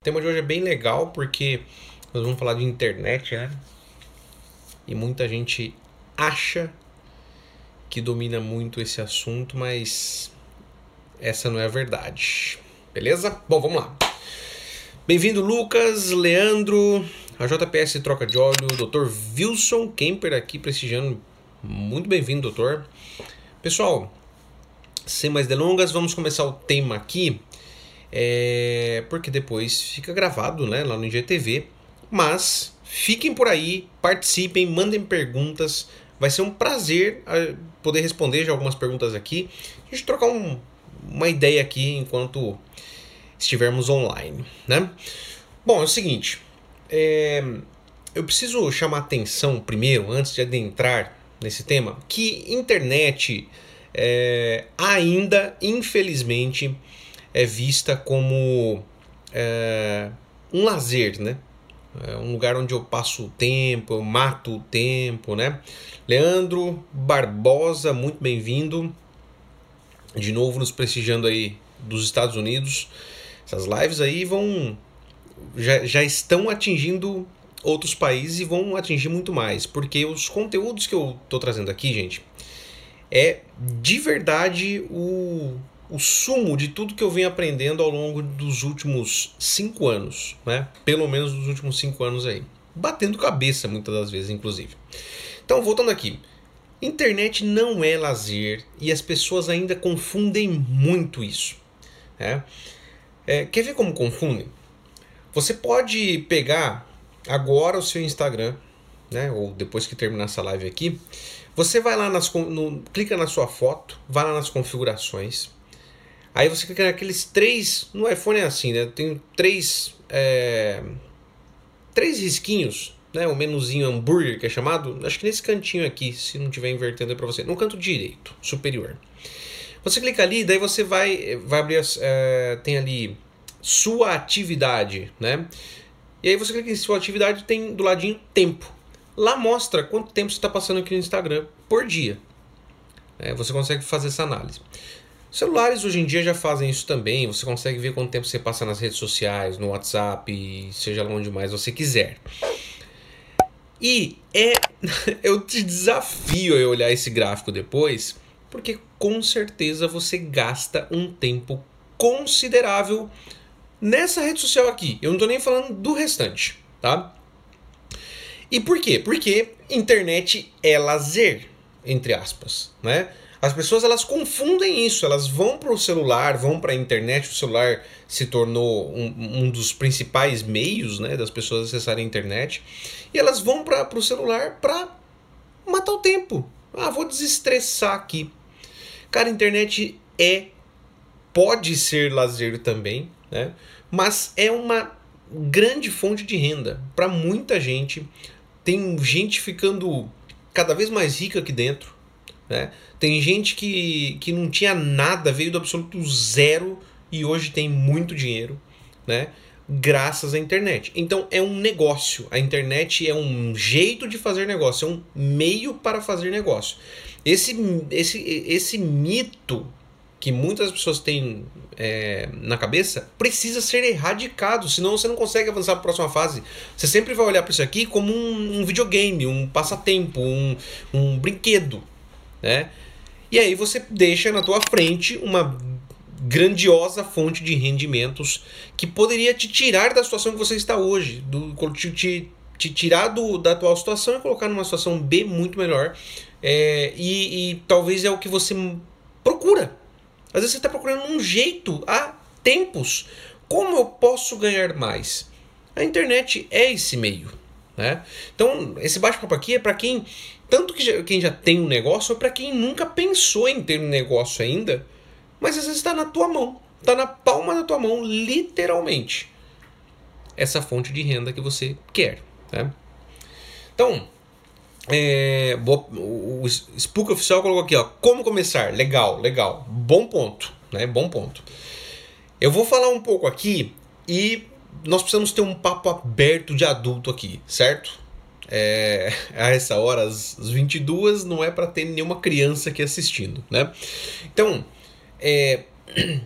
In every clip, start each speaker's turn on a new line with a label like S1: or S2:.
S1: O tema de hoje é bem legal porque nós vamos falar de internet, né? E muita gente acha que domina muito esse assunto, mas essa não é a verdade. Beleza? Bom, vamos lá. Bem-vindo, Lucas, Leandro, a JPS Troca de Óleo, Dr. Wilson Kemper aqui prestigiando. Muito bem-vindo, doutor. Pessoal, sem mais delongas, vamos começar o tema aqui é, porque depois fica gravado né, lá no IGTV. Mas fiquem por aí, participem, mandem perguntas. Vai ser um prazer ah, poder responder já algumas perguntas aqui. A gente trocar um, uma ideia aqui enquanto estivermos online. Né? Bom, é o seguinte. É, eu preciso chamar atenção primeiro, antes de adentrar nesse tema, que internet é, ainda, infelizmente, é vista como é, um lazer, né? É um lugar onde eu passo o tempo, eu mato o tempo, né? Leandro Barbosa, muito bem-vindo. De novo nos prestigiando aí dos Estados Unidos. Essas lives aí vão já, já estão atingindo outros países e vão atingir muito mais, porque os conteúdos que eu estou trazendo aqui, gente, é de verdade o o sumo de tudo que eu venho aprendendo ao longo dos últimos cinco anos, né? Pelo menos dos últimos cinco anos aí. Batendo cabeça muitas das vezes, inclusive. Então, voltando aqui. Internet não é lazer e as pessoas ainda confundem muito isso. Né? É, quer ver como confundem? Você pode pegar agora o seu Instagram, né? ou depois que terminar essa live aqui, você vai lá nas no, clica na sua foto, vai lá nas configurações, Aí você clica naqueles três. No iPhone é assim, né? Tem três. É, três risquinhos, né? O menuzinho hambúrguer que é chamado. Acho que nesse cantinho aqui, se não estiver invertendo é para você. No canto direito, superior. Você clica ali, daí você vai, vai abrir. As, é, tem ali sua atividade, né? E aí você clica em sua atividade, tem do ladinho tempo. Lá mostra quanto tempo você está passando aqui no Instagram por dia. É, você consegue fazer essa análise. Celulares hoje em dia já fazem isso também. Você consegue ver quanto tempo você passa nas redes sociais, no WhatsApp, seja lá onde mais você quiser. E é. Eu te desafio a olhar esse gráfico depois, porque com certeza você gasta um tempo considerável nessa rede social aqui. Eu não estou nem falando do restante, tá? E por quê? Porque internet é lazer, entre aspas, né? As pessoas elas confundem isso, elas vão para o celular, vão para a internet, o celular se tornou um, um, dos principais meios né, das pessoas acessarem a internet, e elas vão para o celular para matar o tempo. Ah, vou desestressar aqui. Cara, a internet é, pode ser lazer também, né? mas é uma grande fonte de renda para muita gente. Tem gente ficando cada vez mais rica aqui dentro né? Tem gente que, que não tinha nada, veio do absoluto zero e hoje tem muito dinheiro, né? graças à internet. Então é um negócio. A internet é um jeito de fazer negócio, é um meio para fazer negócio. Esse, esse, esse mito que muitas pessoas têm é, na cabeça precisa ser erradicado, senão você não consegue avançar para a próxima fase. Você sempre vai olhar para isso aqui como um, um videogame, um passatempo, um, um brinquedo né? E aí você deixa na tua frente uma grandiosa fonte de rendimentos que poderia te tirar da situação que você está hoje, do, te, te, tirar do, da atual situação e colocar numa situação B muito melhor. É, e, e talvez é o que você procura. Às vezes você está procurando um jeito há tempos. Como eu posso ganhar mais? A internet é esse meio. Né? Então, esse bate-papo aqui é para quem tanto que já, quem já tem um negócio, ou para quem nunca pensou em ter um negócio ainda, mas às vezes está na tua mão, está na palma da tua mão, literalmente. Essa fonte de renda que você quer. Né? Então, é, o Spook Oficial colocou aqui, ó, como começar? Legal, legal. Bom ponto, né? Bom ponto. Eu vou falar um pouco aqui e nós precisamos ter um papo aberto de adulto aqui, certo? é, a essa hora, às 22, não é para ter nenhuma criança aqui assistindo, né? Então, é,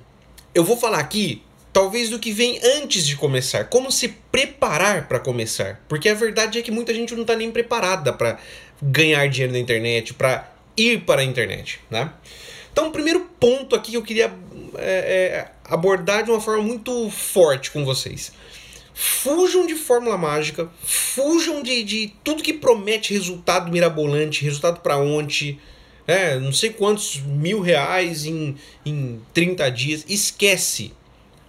S1: eu vou falar aqui talvez do que vem antes de começar, como se preparar para começar, porque a verdade é que muita gente não está nem preparada para ganhar dinheiro na internet, para ir para a internet, né? Então, o primeiro ponto aqui que eu queria é, é, abordar de uma forma muito forte com vocês. Fujam de fórmula mágica, fujam de, de tudo que promete resultado mirabolante, resultado para ontem, é, não sei quantos mil reais em, em 30 dias. Esquece.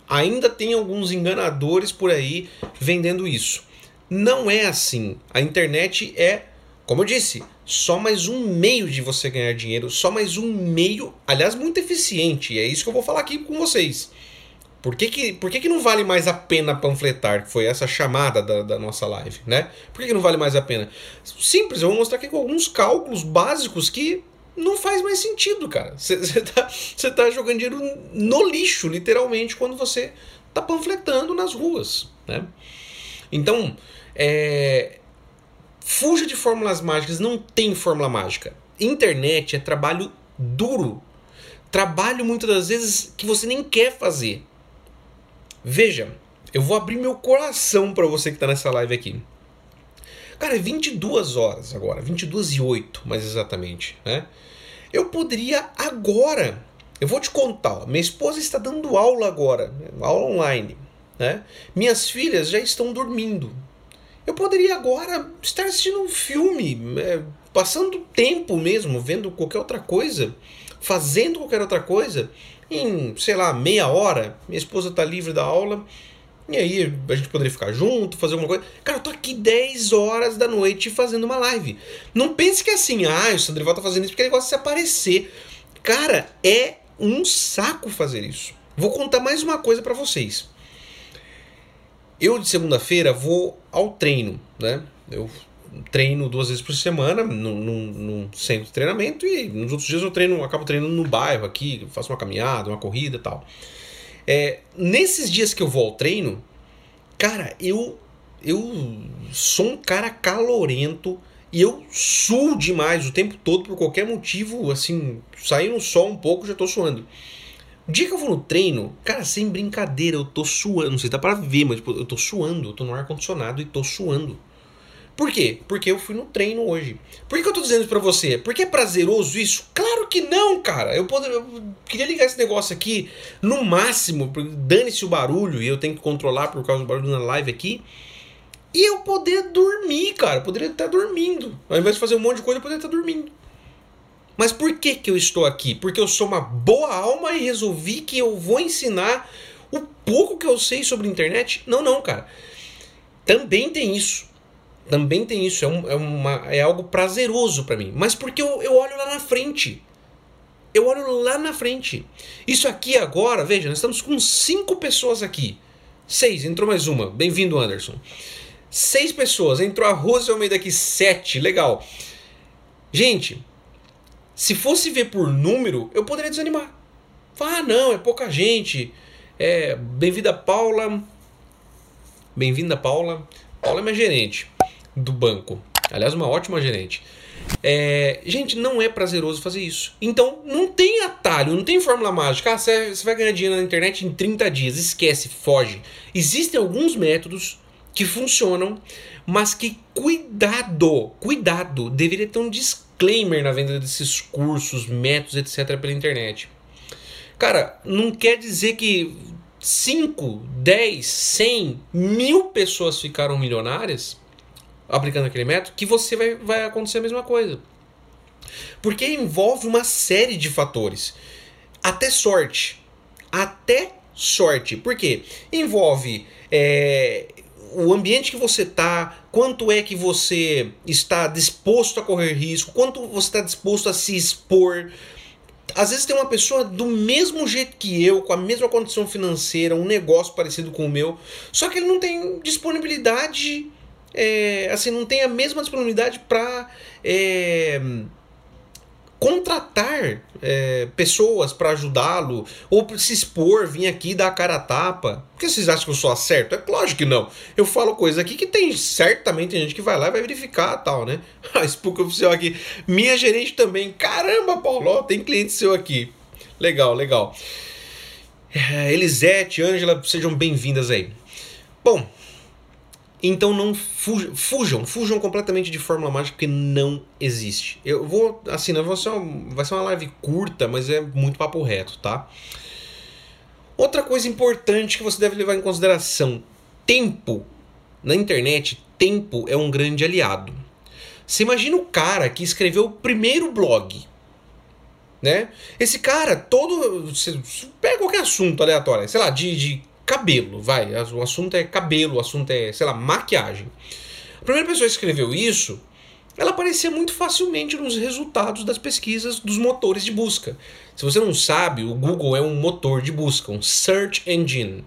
S1: Ainda tem alguns enganadores por aí vendendo isso. Não é assim. A internet é, como eu disse, só mais um meio de você ganhar dinheiro, só mais um meio, aliás, muito eficiente. E é isso que eu vou falar aqui com vocês. Por que, que, por que, que não vale mais a pena panfletar? Que foi essa chamada da, da nossa live, né? Por que, que não vale mais a pena? Simples, eu vou mostrar aqui com alguns cálculos básicos que não faz mais sentido, cara. Você tá, tá jogando dinheiro no lixo, literalmente, quando você tá panfletando nas ruas, né? Então, é, fuja de fórmulas mágicas, não tem fórmula mágica. Internet é trabalho duro. Trabalho muitas das vezes que você nem quer fazer. Veja, eu vou abrir meu coração para você que está nessa live aqui. Cara, é 22 horas agora, 22 e 8 mais exatamente, né? Eu poderia agora, eu vou te contar, ó, minha esposa está dando aula agora, aula online, né? Minhas filhas já estão dormindo. Eu poderia agora estar assistindo um filme, é, passando tempo mesmo, vendo qualquer outra coisa, fazendo qualquer outra coisa, em, sei lá, meia hora. Minha esposa está livre da aula, e aí a gente poderia ficar junto, fazer alguma coisa. Cara, eu tô aqui 10 horas da noite fazendo uma live. Não pense que é assim, ah, o Sandrival tá fazendo isso porque ele gosta de se aparecer. Cara, é um saco fazer isso. Vou contar mais uma coisa para vocês. Eu de segunda-feira vou ao treino, né? Eu treino duas vezes por semana num, centro de treinamento e nos outros dias eu treino, acabo treinando no bairro aqui, faço uma caminhada, uma corrida e tal. É, nesses dias que eu vou ao treino, cara, eu eu sou um cara calorento e eu suo demais o tempo todo por qualquer motivo, assim, sair no sol um pouco já tô suando. O dia que eu vou no treino, cara, sem brincadeira, eu tô suando, não sei se dá pra ver, mas tipo, eu tô suando, eu tô no ar condicionado e tô suando. Por quê? Porque eu fui no treino hoje. Por que, que eu tô dizendo isso pra você? Porque é prazeroso isso? Claro que não, cara. Eu, poder, eu queria ligar esse negócio aqui no máximo, dane-se o barulho e eu tenho que controlar por causa do barulho na live aqui. E eu poder dormir, cara. Eu poderia estar dormindo. Ao invés de fazer um monte de coisa, eu poderia estar dormindo. Mas por que, que eu estou aqui? Porque eu sou uma boa alma e resolvi que eu vou ensinar o pouco que eu sei sobre internet? Não, não, cara. Também tem isso também tem isso, é, um, é, uma, é algo prazeroso para mim. Mas porque eu, eu olho lá na frente. Eu olho lá na frente. Isso aqui agora, veja, nós estamos com cinco pessoas aqui. Seis, entrou mais uma. Bem-vindo, Anderson. Seis pessoas, entrou a Rose Almeida aqui, sete, legal. Gente, se fosse ver por número, eu poderia desanimar. Falar, ah, não, é pouca gente. É, bem-vinda, Paula. Bem-vinda, Paula. Paula é minha gerente do banco. Aliás, uma ótima gerente. É, gente, não é prazeroso fazer isso. Então, não tem atalho, não tem fórmula mágica. Ah, você vai ganhar dinheiro na internet em 30 dias. Esquece, foge. Existem alguns métodos que funcionam, mas que cuidado, cuidado, deveria ter um disclaimer na venda desses cursos, métodos, etc. pela internet. Cara, não quer dizer que 5, 10, 100, mil pessoas ficaram milionárias aplicando aquele método, que você vai, vai acontecer a mesma coisa. Porque envolve uma série de fatores. Até sorte. Até sorte. Por quê? Envolve é, o ambiente que você está, quanto é que você está disposto a correr risco, quanto você está disposto a se expor. Às vezes tem uma pessoa do mesmo jeito que eu, com a mesma condição financeira, um negócio parecido com o meu, só que ele não tem disponibilidade é, assim, não tem a mesma disponibilidade para é, contratar é, pessoas para ajudá-lo ou se expor, vir aqui dar a cara a tapa. Por que vocês acham que eu sou acerto? É lógico que não. Eu falo coisa aqui que tem certamente tem gente que vai lá e vai verificar tal, né? A Spook Oficial aqui. Minha gerente também. Caramba, Paulo, tem cliente seu aqui. Legal, legal. É, Elisete, Ângela, sejam bem-vindas aí. Bom, então não fujam, fujam, fujam completamente de Fórmula Mágica porque não existe. Eu vou, assim, não vai ser, uma, vai ser uma live curta, mas é muito papo reto, tá? Outra coisa importante que você deve levar em consideração: tempo. Na internet, tempo é um grande aliado. Você imagina o cara que escreveu o primeiro blog, né? Esse cara, todo. Você pega qualquer assunto aleatório, sei lá, de, de cabelo, vai. O assunto é cabelo, o assunto é, sei lá, maquiagem. A primeira pessoa que escreveu isso, ela aparecia muito facilmente nos resultados das pesquisas dos motores de busca. Se você não sabe, o Google é um motor de busca, um search engine.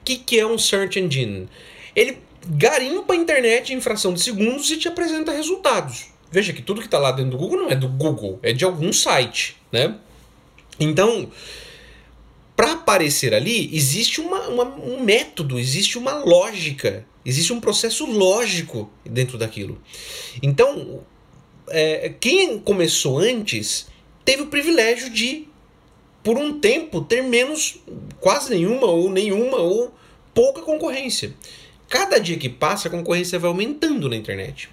S1: O que, que é um search engine? Ele garimpa a internet em fração de segundos e te apresenta resultados. Veja que tudo que está lá dentro do Google não é do Google, é de algum site, né? Então, aparecer ali, existe uma, uma, um método, existe uma lógica, existe um processo lógico dentro daquilo. Então, é, quem começou antes teve o privilégio de, por um tempo, ter menos, quase nenhuma, ou nenhuma, ou pouca concorrência. Cada dia que passa, a concorrência vai aumentando na internet.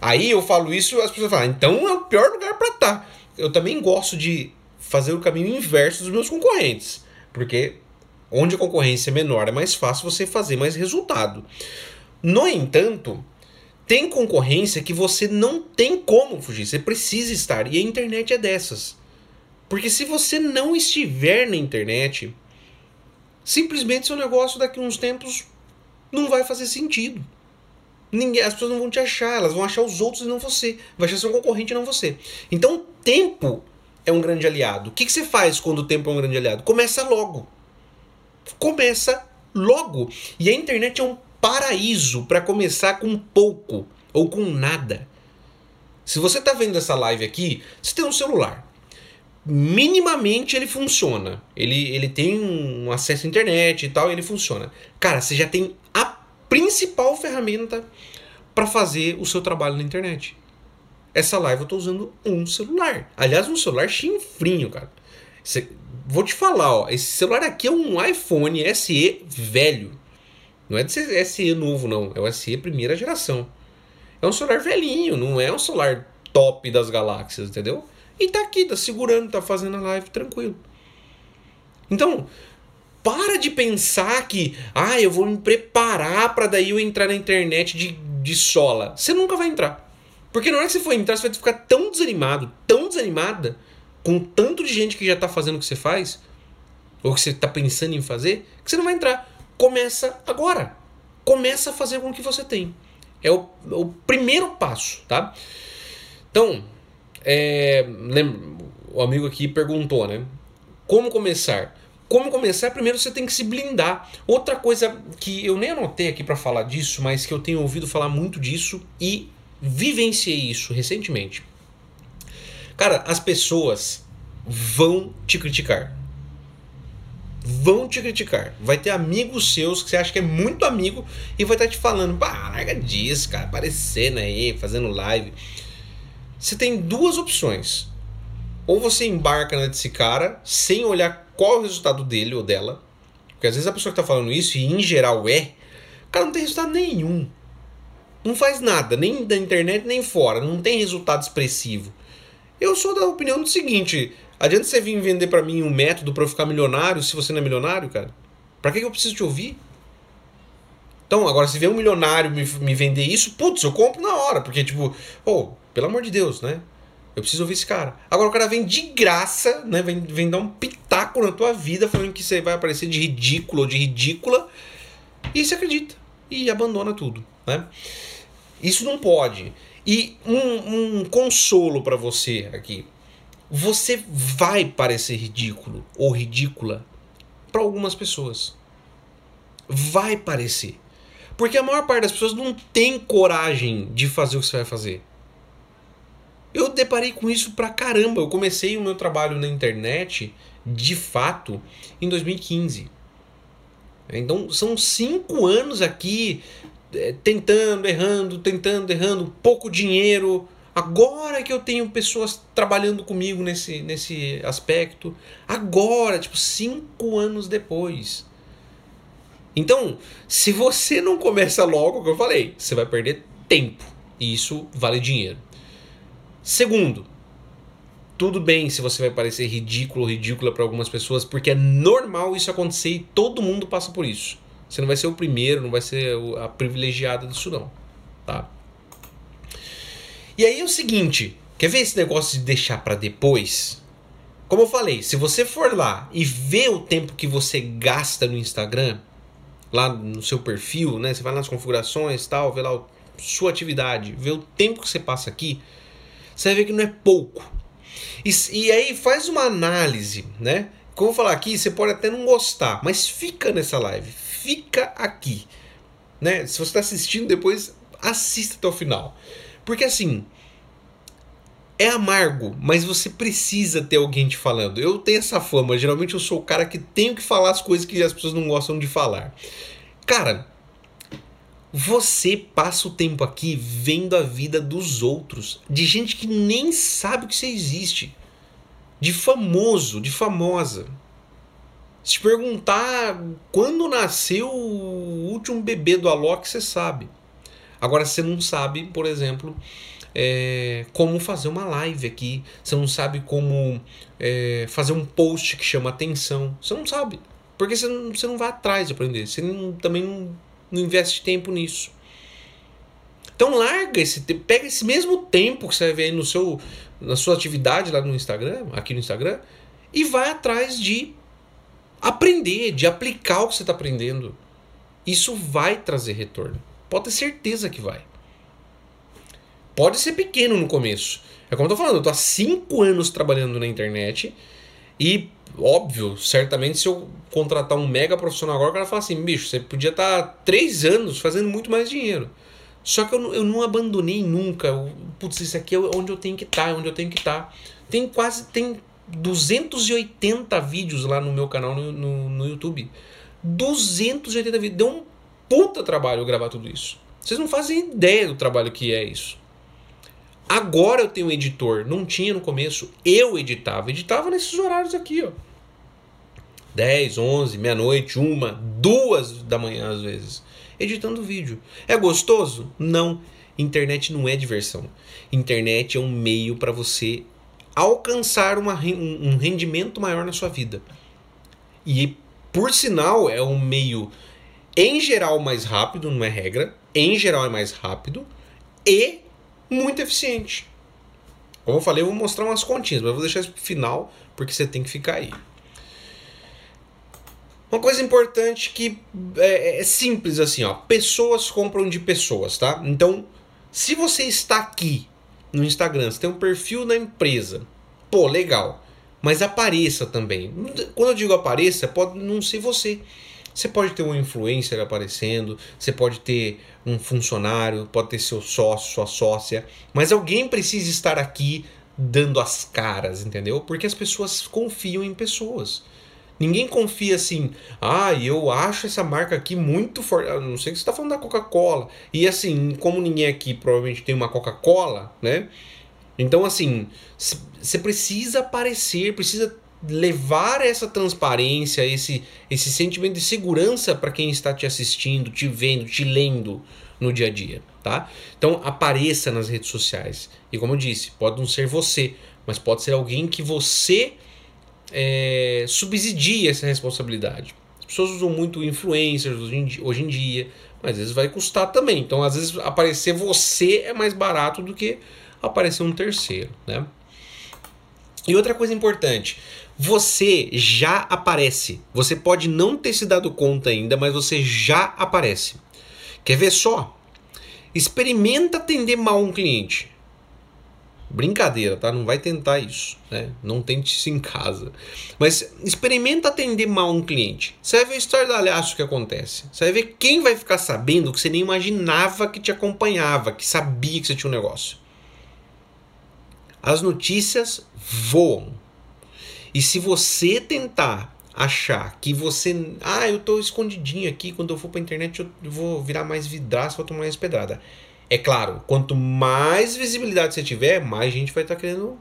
S1: Aí eu falo isso as pessoas falam, então é o pior lugar para estar. Tá. Eu também gosto de fazer o caminho inverso dos meus concorrentes. Porque onde a concorrência é menor é mais fácil você fazer mais resultado. No entanto, tem concorrência que você não tem como fugir, você precisa estar. E a internet é dessas. Porque se você não estiver na internet, simplesmente seu negócio daqui a uns tempos não vai fazer sentido. Ninguém, as pessoas não vão te achar, elas vão achar os outros e não você. Vai achar seu concorrente e não você. Então, tempo é um grande aliado. O que, que você faz quando o tempo é um grande aliado? Começa logo. Começa logo. E a internet é um paraíso para começar com pouco ou com nada. Se você está vendo essa live aqui, você tem um celular. Minimamente ele funciona. Ele, ele tem um acesso à internet e tal, e ele funciona. Cara, você já tem a principal ferramenta para fazer o seu trabalho na internet. Essa live eu tô usando um celular. Aliás, um celular chinfrinho, cara. Cê, vou te falar, ó. Esse celular aqui é um iPhone SE velho. Não é de SE novo, não. É o SE primeira geração. É um celular velhinho, não é um celular top das galáxias, entendeu? E tá aqui, tá segurando, tá fazendo a live tranquilo. Então, para de pensar que, ah, eu vou me preparar para daí eu entrar na internet de, de sola. Você nunca vai entrar. Porque na hora que você for entrar, você vai ficar tão desanimado, tão desanimada, com tanto de gente que já está fazendo o que você faz, ou que você está pensando em fazer, que você não vai entrar. Começa agora. Começa a fazer com o que você tem. É o, o primeiro passo, tá? Então, é, lembra, o amigo aqui perguntou, né? Como começar? Como começar? Primeiro você tem que se blindar. Outra coisa que eu nem anotei aqui para falar disso, mas que eu tenho ouvido falar muito disso e vivenciei isso recentemente. Cara, as pessoas vão te criticar. Vão te criticar. Vai ter amigos seus que você acha que é muito amigo e vai estar te falando, pá, larga disso, cara, aparecendo aí, fazendo live. Você tem duas opções. Ou você embarca nesse cara sem olhar qual é o resultado dele ou dela. Porque às vezes a pessoa que está falando isso, e em geral é, o cara não tem resultado nenhum não faz nada, nem da internet nem fora, não tem resultado expressivo. Eu sou da opinião do seguinte: adianta você vir vender para mim um método para eu ficar milionário se você não é milionário, cara? Para que eu preciso te ouvir? Então, agora, se vier um milionário me, me vender isso, putz, eu compro na hora, porque, tipo, oh, pelo amor de Deus, né? Eu preciso ouvir esse cara. Agora o cara vem de graça, né? Vem, vem dar um pitaco na tua vida, falando que você vai aparecer de ridículo ou de ridícula, e você acredita. E abandona tudo, né? Isso não pode. E um, um consolo para você aqui. Você vai parecer ridículo ou ridícula para algumas pessoas. Vai parecer. Porque a maior parte das pessoas não tem coragem de fazer o que você vai fazer. Eu deparei com isso pra caramba. Eu comecei o meu trabalho na internet, de fato, em 2015. Então são cinco anos aqui tentando, errando, tentando, errando, pouco dinheiro, Agora que eu tenho pessoas trabalhando comigo nesse, nesse aspecto. Agora, tipo, cinco anos depois. Então, se você não começa logo, o que eu falei, você vai perder tempo. E isso vale dinheiro. Segundo, tudo bem se você vai parecer ridículo ou ridícula para algumas pessoas, porque é normal isso acontecer e todo mundo passa por isso. Você não vai ser o primeiro, não vai ser a privilegiada disso não, tá? E aí é o seguinte, quer ver esse negócio de deixar para depois? Como eu falei, se você for lá e ver o tempo que você gasta no Instagram, lá no seu perfil, né? Você vai nas configurações, tal, vê lá a sua atividade, vê o tempo que você passa aqui, você vai ver que não é pouco. E, e aí faz uma análise, né? Como eu vou falar aqui, você pode até não gostar, mas fica nessa live, fica aqui, né? Se você está assistindo depois, assista até o final, porque assim é amargo, mas você precisa ter alguém te falando. Eu tenho essa fama, geralmente eu sou o cara que tenho que falar as coisas que as pessoas não gostam de falar. Cara, você passa o tempo aqui vendo a vida dos outros, de gente que nem sabe que você existe, de famoso, de famosa. Se perguntar quando nasceu o último bebê do Alok, você sabe. Agora você não sabe, por exemplo, é, como fazer uma live aqui, você não sabe como é, fazer um post que chama atenção, você não sabe, porque você não, você não vai atrás de aprender, você não, também não, não investe tempo nisso. Então larga esse pega esse mesmo tempo que você vai ver aí no seu, na sua atividade lá no Instagram, aqui no Instagram, e vai atrás de aprender, de aplicar o que você está aprendendo. Isso vai trazer retorno. Pode ter certeza que vai. Pode ser pequeno no começo. É como eu tô falando, eu tô há 5 anos trabalhando na internet e, óbvio, certamente se eu contratar um mega profissional agora, o cara fala assim, bicho, você podia estar tá 3 anos fazendo muito mais dinheiro. Só que eu, eu não abandonei nunca. Putz, isso aqui é onde eu tenho que estar, tá, onde eu tenho que estar. Tá. Tem quase, tem 280 vídeos lá no meu canal no, no, no YouTube. 280 vídeos. Deu um puta trabalho gravar tudo isso. Vocês não fazem ideia do trabalho que é isso. Agora eu tenho um editor, não tinha no começo. Eu editava, editava nesses horários aqui, ó. 10, 11, meia-noite, uma, duas da manhã às vezes, editando vídeo. É gostoso? Não. Internet não é diversão. Internet é um meio para você alcançar uma, um rendimento maior na sua vida. E, por sinal, é um meio, em geral, mais rápido, não é regra. Em geral, é mais rápido. E muito eficiente. Como eu falei, eu vou mostrar umas continhas, mas eu vou deixar isso pro final, porque você tem que ficar aí. Uma coisa importante que é, é, simples assim, ó. Pessoas compram de pessoas, tá? Então, se você está aqui no Instagram, você tem um perfil da empresa, pô, legal. Mas apareça também. Quando eu digo apareça, pode não ser você. Você pode ter um influencer aparecendo, você pode ter um funcionário, pode ter seu sócio, sua sócia, mas alguém precisa estar aqui dando as caras, entendeu? Porque as pessoas confiam em pessoas. Ninguém confia assim, ah, eu acho essa marca aqui muito forte. Não sei que você está falando da Coca-Cola. E assim, como ninguém aqui provavelmente tem uma Coca-Cola, né? Então, assim, você precisa aparecer, precisa levar essa transparência, esse, esse sentimento de segurança para quem está te assistindo, te vendo, te lendo no dia a dia, tá? Então apareça nas redes sociais. E como eu disse, pode não ser você, mas pode ser alguém que você é, subsidia essa responsabilidade. As pessoas usam muito influencers hoje em, dia, hoje em dia, mas às vezes vai custar também. Então, às vezes, aparecer você é mais barato do que aparecer um terceiro, né? E outra coisa importante, você já aparece. Você pode não ter se dado conta ainda, mas você já aparece. Quer ver só? Experimenta atender mal um cliente. Brincadeira, tá? Não vai tentar isso, né? Não tente isso em casa. Mas experimenta atender mal um cliente. Você vai ver a história do alhaço que acontece. Você vai ver quem vai ficar sabendo que você nem imaginava que te acompanhava, que sabia que você tinha um negócio. As notícias voam. E se você tentar achar que você. Ah, eu tô escondidinho aqui, quando eu for pra internet eu vou virar mais vidraço, vou tomar mais pedrada. É claro, quanto mais visibilidade você tiver, mais gente vai estar tá querendo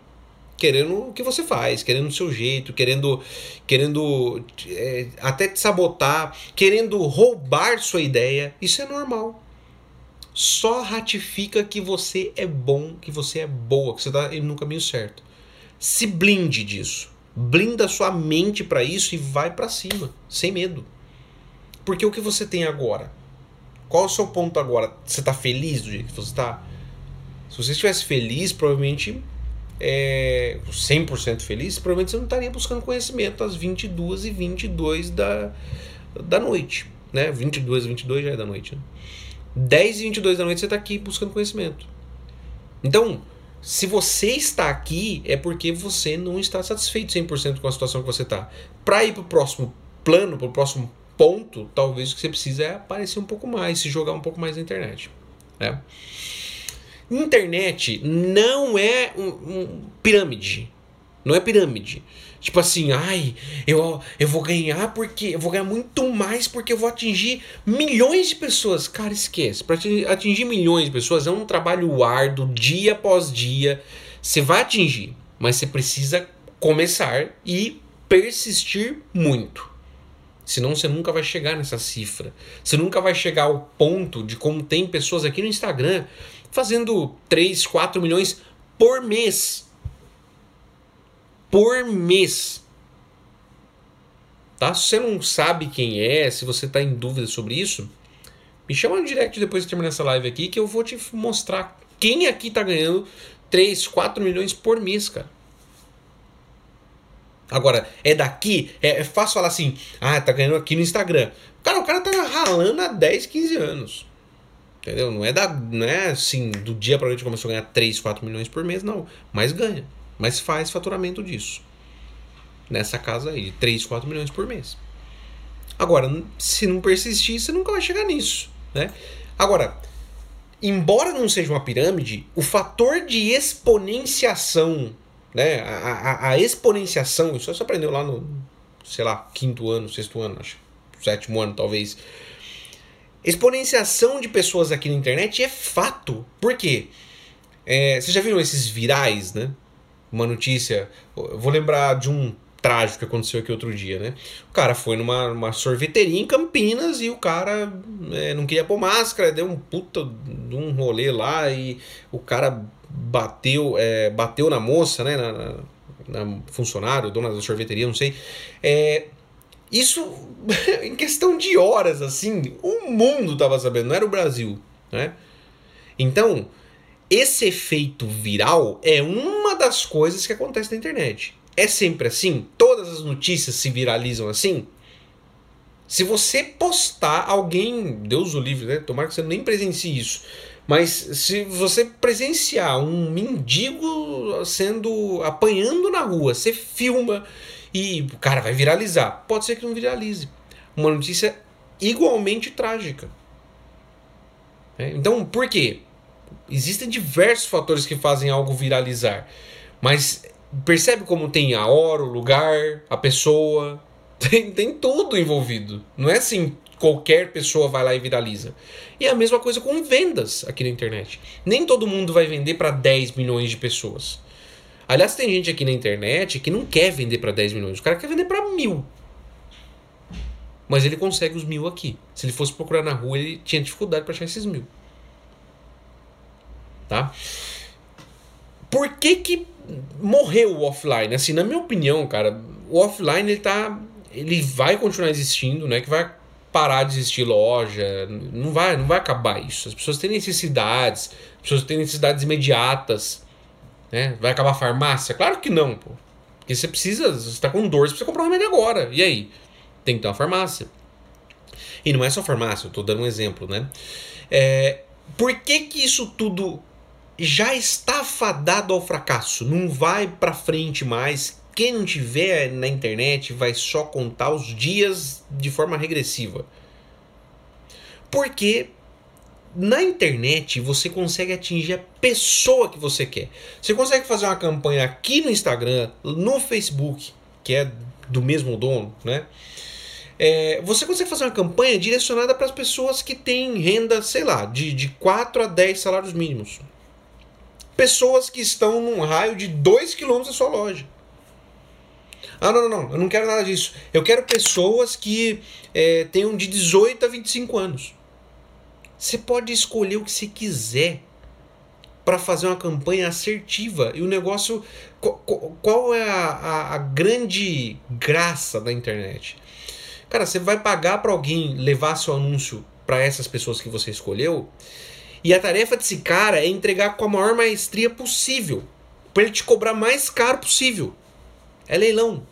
S1: querendo o que você faz, querendo o seu jeito, querendo querendo é, até te sabotar, querendo roubar sua ideia. Isso é normal. Só ratifica que você é bom, que você é boa, que você está no caminho certo. Se blinde disso. Blinda sua mente para isso e vai para cima, sem medo. Porque o que você tem agora? Qual o seu ponto agora? Você está feliz do jeito que você está? Se você estivesse feliz, provavelmente é, 100% feliz, provavelmente você não estaria buscando conhecimento às 22 e 22 da, da noite. Né? 22 e 22 já é da noite. Né? 10 e 22 da noite você está aqui buscando conhecimento. Então, se você está aqui, é porque você não está satisfeito 100% com a situação que você está. Para ir para o próximo plano, para o próximo ponto, talvez o que você precisa é aparecer um pouco mais, se jogar um pouco mais na internet. Né? Internet não é um, um pirâmide. Não é pirâmide. Tipo assim, ai, eu, eu vou ganhar porque eu vou ganhar muito mais porque eu vou atingir milhões de pessoas. Cara, esquece. Para atingir milhões de pessoas é um trabalho árduo, dia após dia. Você vai atingir, mas você precisa começar e persistir muito. Senão você nunca vai chegar nessa cifra. Você nunca vai chegar ao ponto de como tem pessoas aqui no Instagram fazendo 3, 4 milhões por mês por mês. Tá? Se você não sabe quem é, se você está em dúvida sobre isso, me chama no direct depois de terminar essa live aqui que eu vou te mostrar quem aqui está ganhando 3, 4 milhões por mês, cara. Agora, é daqui, é, é, fácil falar assim, ah, tá ganhando aqui no Instagram. Cara, o cara tá ralando há 10, 15 anos. Entendeu? Não é, da, não é assim, do dia pra noite começou a ganhar 3, 4 milhões por mês, não. Mas ganha mas faz faturamento disso. Nessa casa aí, de 3, 4 milhões por mês. Agora, se não persistir, você nunca vai chegar nisso. Né? Agora, embora não seja uma pirâmide, o fator de exponenciação, né? a, a, a exponenciação, isso você aprendeu lá no, sei lá, quinto ano, sexto ano, acho, sétimo ano talvez. Exponenciação de pessoas aqui na internet é fato. Por quê? É, vocês já viram esses virais, né? uma notícia. Eu vou lembrar de um trágico que aconteceu aqui outro dia, né? O cara foi numa, numa sorveteria em Campinas e o cara é, não queria pôr máscara, deu um puta de um rolê lá e o cara bateu, é, bateu na moça, né? Na, na, na funcionário, dona da sorveteria, não sei. É, isso em questão de horas, assim, o mundo tava sabendo, não era o Brasil, né? Então, esse efeito viral é uma das coisas que acontece na internet. É sempre assim? Todas as notícias se viralizam assim? Se você postar alguém, Deus o livre, né? Tomara que você nem presencie isso. Mas se você presenciar um mendigo sendo apanhando na rua, você filma e o cara vai viralizar. Pode ser que não viralize. Uma notícia igualmente trágica. É, então, por quê? Existem diversos fatores que fazem algo viralizar. Mas percebe como tem a hora, o lugar, a pessoa. Tem, tem tudo envolvido. Não é assim qualquer pessoa vai lá e viraliza. E é a mesma coisa com vendas aqui na internet. Nem todo mundo vai vender para 10 milhões de pessoas. Aliás, tem gente aqui na internet que não quer vender para 10 milhões. O cara quer vender para mil. Mas ele consegue os mil aqui. Se ele fosse procurar na rua, ele tinha dificuldade para achar esses mil tá? Por que que morreu o offline? Assim, na minha opinião, cara, o offline ele tá ele vai continuar existindo, né? Que vai parar de existir loja, não vai, não vai acabar isso. As pessoas têm necessidades, as pessoas têm necessidades imediatas, né? Vai acabar a farmácia? Claro que não, pô. Porque você precisa, você está com dor, você precisa comprar um remédio agora. E aí? Tem que ter uma farmácia. E não é só farmácia, eu estou dando um exemplo, né? É, por que que isso tudo já está fadado ao fracasso, não vai para frente mais. Quem não tiver na internet vai só contar os dias de forma regressiva. Porque na internet você consegue atingir a pessoa que você quer. Você consegue fazer uma campanha aqui no Instagram, no Facebook, que é do mesmo dono, né? É, você consegue fazer uma campanha direcionada para as pessoas que têm renda, sei lá, de, de 4 a 10 salários mínimos. Pessoas que estão num raio de 2 km da sua loja. Ah, não, não, não, eu não quero nada disso. Eu quero pessoas que é, tenham de 18 a 25 anos. Você pode escolher o que você quiser para fazer uma campanha assertiva. E o negócio. Qual, qual é a, a, a grande graça da internet? Cara, você vai pagar para alguém levar seu anúncio para essas pessoas que você escolheu. E a tarefa desse cara é entregar com a maior maestria possível. Para ele te cobrar mais caro possível. É leilão.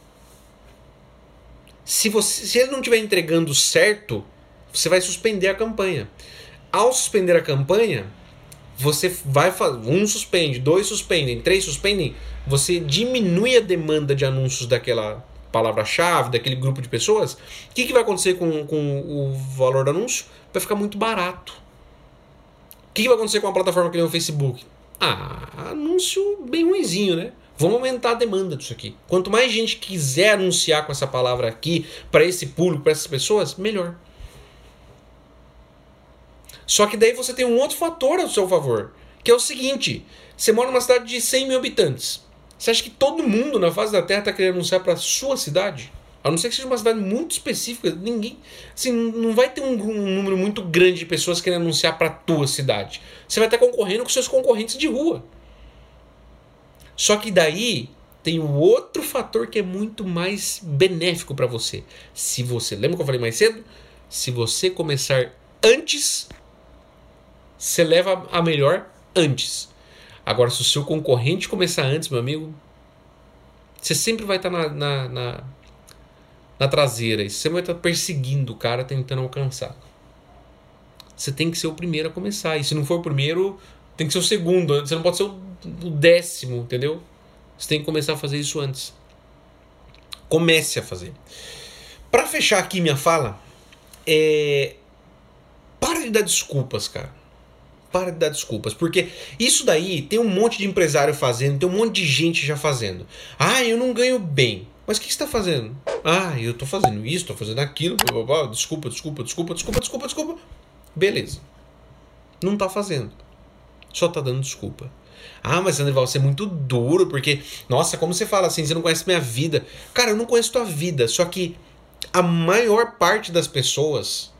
S1: Se, você, se ele não estiver entregando certo, você vai suspender a campanha. Ao suspender a campanha, você vai fazer. Um suspende, dois suspendem, três suspendem. Você diminui a demanda de anúncios daquela palavra-chave, daquele grupo de pessoas. O que, que vai acontecer com, com o valor do anúncio? Vai ficar muito barato. O que, que vai acontecer com uma plataforma que nem o Facebook? Ah, anúncio bem ruizinho, né? Vamos aumentar a demanda disso aqui. Quanto mais gente quiser anunciar com essa palavra aqui para esse público, para essas pessoas, melhor. Só que daí você tem um outro fator ao seu favor, que é o seguinte: você mora numa cidade de 100 mil habitantes. Você acha que todo mundo na face da Terra está querendo anunciar para sua cidade? A não ser que seja uma cidade muito específica, ninguém, assim, não vai ter um, um número muito grande de pessoas querendo anunciar para tua cidade. Você vai estar concorrendo com seus concorrentes de rua. Só que daí tem um outro fator que é muito mais benéfico para você. Se você, lembra que eu falei mais cedo? Se você começar antes você leva a melhor antes. Agora, se o seu concorrente começar antes, meu amigo, você sempre vai estar na, na, na, na traseira. E você vai estar perseguindo o cara tentando alcançar. Você tem que ser o primeiro a começar. E se não for o primeiro, tem que ser o segundo. Você não pode ser o, o décimo, entendeu? Você tem que começar a fazer isso antes. Comece a fazer. Para fechar aqui minha fala, é... para de dar desculpas, cara para de dar desculpas, porque isso daí tem um monte de empresário fazendo, tem um monte de gente já fazendo. Ah, eu não ganho bem. Mas o que você está fazendo? Ah, eu estou fazendo isso, estou fazendo aquilo, blá, blá, blá, desculpa, desculpa, desculpa, desculpa, desculpa, desculpa. Beleza. Não está fazendo. Só está dando desculpa. Ah, mas André, você é muito duro, porque, nossa, como você fala assim, você não conhece minha vida. Cara, eu não conheço tua vida, só que a maior parte das pessoas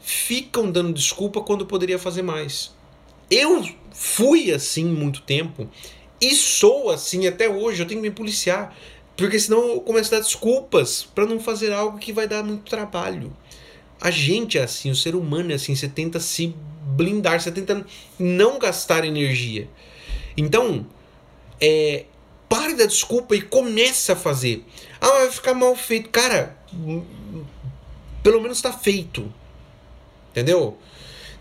S1: ficam dando desculpa quando poderia fazer mais. Eu fui assim muito tempo e sou assim até hoje. Eu tenho que me policiar. Porque senão eu começo a dar desculpas para não fazer algo que vai dar muito trabalho. A gente é assim, o ser humano é assim. Você tenta se blindar, você tenta não gastar energia. Então, é, pare da desculpa e comece a fazer. Ah, vai ficar mal feito. Cara, pelo menos está feito. Entendeu?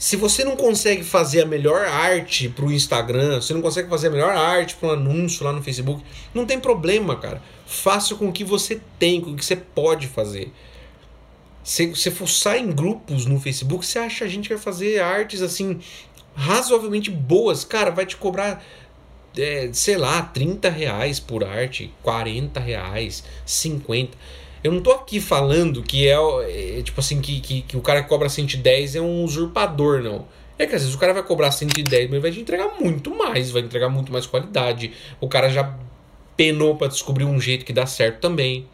S1: Se você não consegue fazer a melhor arte para o Instagram, você não consegue fazer a melhor arte para um anúncio lá no Facebook, não tem problema, cara. Faça com o que você tem, com o que você pode fazer. Se você fuçar em grupos no Facebook, você acha a gente vai fazer artes assim razoavelmente boas, cara, vai te cobrar é, sei lá, 30 reais por arte, 40 reais, 50. Eu não tô aqui falando que é, é tipo assim, que, que, que, o cara que cobra 110 é um usurpador, não. É que às vezes o cara vai cobrar 110, mas vai te entregar muito mais, vai entregar muito mais qualidade. O cara já penou para descobrir um jeito que dá certo também.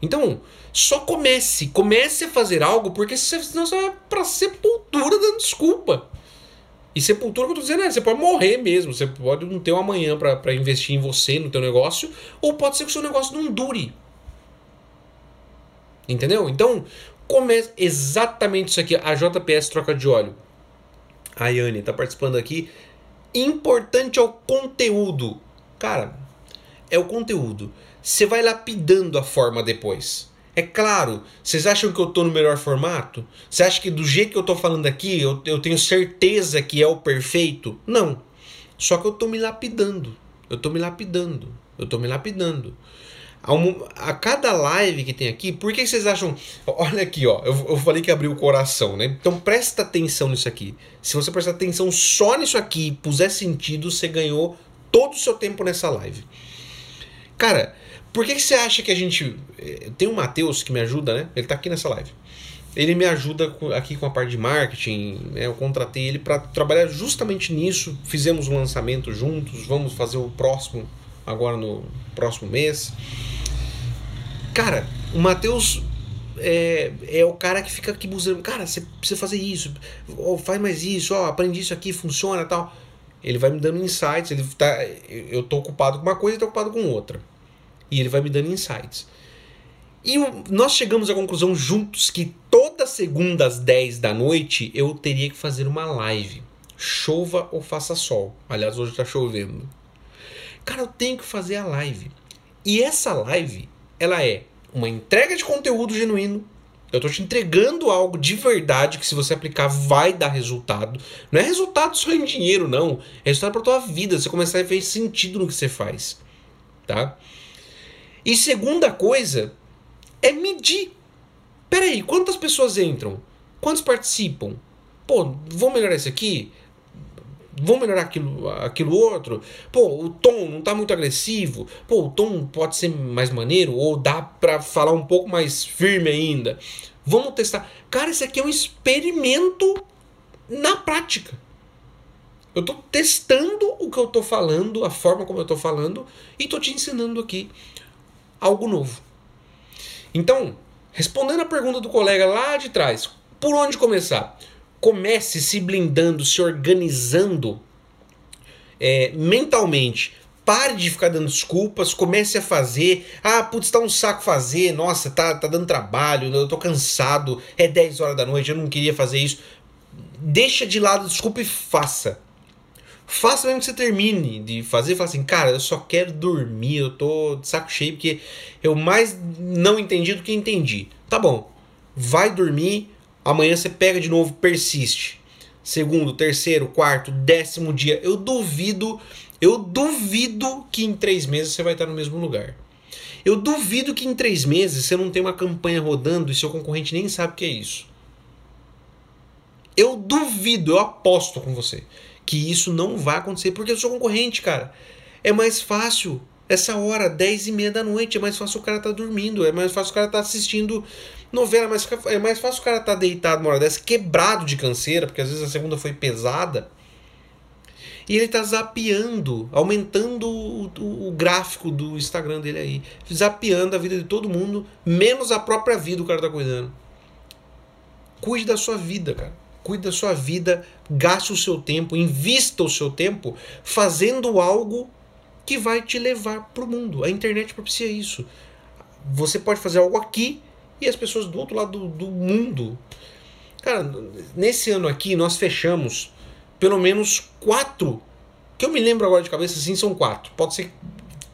S1: Então, só comece, comece a fazer algo, porque senão você vai pra sepultura dando desculpa. E sepultura que eu tô dizendo é, você pode morrer mesmo, você pode não ter um amanhã para investir em você, no teu negócio, ou pode ser que o seu negócio não dure. Entendeu? Então, começa exatamente isso aqui. A JPS troca de óleo. A Yane está participando aqui. Importante é o conteúdo. Cara, é o conteúdo. Você vai lapidando a forma depois. É claro, vocês acham que eu estou no melhor formato? Você acha que do jeito que eu estou falando aqui, eu, eu tenho certeza que é o perfeito? Não. Só que eu estou me lapidando. Eu estou me lapidando. Eu estou me lapidando. A, cada live que tem aqui, por que vocês acham. Olha aqui, ó. Eu, eu falei que abriu o coração, né? Então presta atenção nisso aqui. Se você prestar atenção só nisso aqui e puser sentido, você ganhou todo o seu tempo nessa live. Cara, Por que, que você acha que a gente. Eh, tem o Matheus que me ajuda, né? Ele tá aqui nessa live. Ele me ajuda aqui com a parte de marketing. Né? Eu contratei ele para trabalhar justamente nisso. Fizemos um lançamento juntos. Vamos fazer o próximo agora no próximo mês. Cara, o Matheus é, é o cara que fica aqui buscando. Cara, você precisa fazer isso. Ou faz mais isso. Ó, aprendi isso aqui, funciona tal. Ele vai me dando insights. Ele tá, eu tô ocupado com uma coisa e tô ocupado com outra. E ele vai me dando insights. E nós chegamos à conclusão juntos que toda segunda às 10 da noite eu teria que fazer uma live. Chova ou faça sol. Aliás, hoje tá chovendo. Cara, eu tenho que fazer a live. E essa live, ela é uma entrega de conteúdo genuíno. Eu tô te entregando algo de verdade que se você aplicar vai dar resultado. Não é resultado só em dinheiro, não. É resultado para tua vida. Você começar a ver sentido no que você faz, tá? E segunda coisa é medir. Peraí, quantas pessoas entram? Quantos participam? Pô, vou melhorar isso aqui? vão melhorar aquilo, aquilo outro. Pô, o tom não tá muito agressivo. Pô, o tom pode ser mais maneiro ou dá para falar um pouco mais firme ainda. Vamos testar. Cara, isso aqui é um experimento na prática. Eu tô testando o que eu tô falando, a forma como eu tô falando e tô te ensinando aqui algo novo. Então, respondendo a pergunta do colega lá de trás, por onde começar? comece se blindando, se organizando é, mentalmente. Pare de ficar dando desculpas, comece a fazer. Ah, putz, tá um saco fazer. Nossa, tá, tá dando trabalho, eu tô cansado. É 10 horas da noite, eu não queria fazer isso. Deixa de lado desculpa e faça. Faça mesmo que você termine de fazer. Fala assim, cara, eu só quero dormir. Eu tô de saco cheio porque eu mais não entendi do que entendi. Tá bom, vai dormir, Amanhã você pega de novo, persiste. Segundo, terceiro, quarto, décimo dia. Eu duvido, eu duvido que em três meses você vai estar no mesmo lugar. Eu duvido que em três meses você não tem uma campanha rodando e seu concorrente nem sabe o que é isso. Eu duvido, eu aposto com você que isso não vai acontecer porque eu sou concorrente, cara. É mais fácil essa hora, 10 e meia da noite, é mais fácil o cara tá dormindo, é mais fácil o cara tá assistindo Novela, mas é mais fácil o cara tá deitado uma hora dessa, quebrado de canseira, porque às vezes a segunda foi pesada. E ele tá zapeando, aumentando o, o, o, gráfico do Instagram dele aí. Zapeando a vida de todo mundo, menos a própria vida o cara tá cuidando. Cuide da sua vida, cara. Cuide da sua vida, gaste o seu tempo, invista o seu tempo fazendo algo que vai te levar pro mundo. A internet propicia isso. Você pode fazer algo aqui e as pessoas do outro lado do, do mundo. Cara, nesse ano aqui nós fechamos pelo menos quatro, que eu me lembro agora de cabeça, assim, são quatro. Pode ser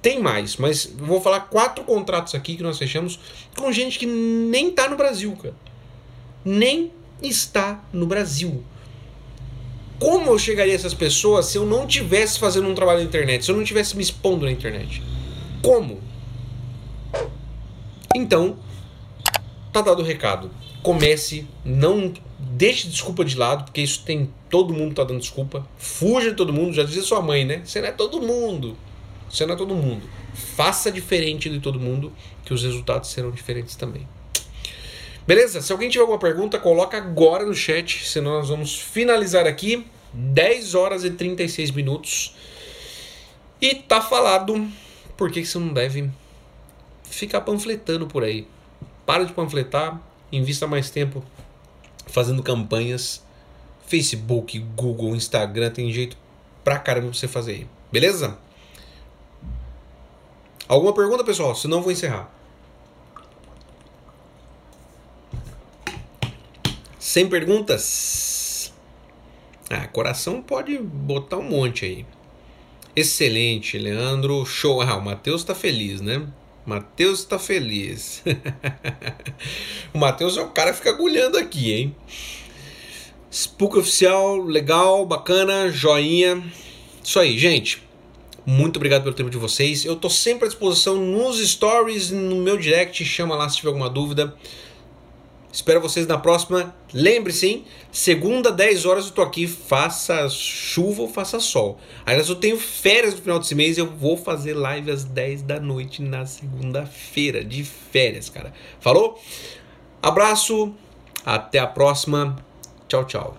S1: tem mais, mas vou falar quatro contratos aqui que nós fechamos com gente que nem tá no Brasil, cara. Nem está no Brasil. Como eu chegaria a essas pessoas se eu não tivesse fazendo um trabalho na internet, se eu não tivesse me expondo na internet? Como? Então, tá dado o recado. Comece, não deixe desculpa de lado, porque isso tem todo mundo tá dando desculpa. Fuja de todo mundo, já dizia sua mãe, né? Você não é todo mundo. Você não é todo mundo. Faça diferente de todo mundo, que os resultados serão diferentes também. Beleza? Se alguém tiver alguma pergunta, coloca agora no chat, senão nós vamos finalizar aqui. 10 horas e 36 minutos. E tá falado por que você não deve ficar panfletando por aí. Para de panfletar, invista mais tempo fazendo campanhas. Facebook, Google, Instagram, tem jeito pra caramba pra você fazer aí. Beleza? Alguma pergunta, pessoal? Senão vou encerrar. Sem perguntas? Ah, coração pode botar um monte aí. Excelente, Leandro. Show. Ah, o Matheus tá feliz, né? Matheus tá feliz. o Matheus é o cara que fica agulhando aqui, hein? Spook oficial, legal, bacana, joinha. Isso aí, gente. Muito obrigado pelo tempo de vocês. Eu tô sempre à disposição nos stories, no meu direct. Chama lá se tiver alguma dúvida. Espero vocês na próxima. Lembre-se? Segunda, 10 horas eu tô aqui, faça chuva ou faça sol. Aliás, eu tenho férias no final desse mês, eu vou fazer live às 10 da noite na segunda-feira, de férias, cara. Falou? Abraço, até a próxima. Tchau, tchau.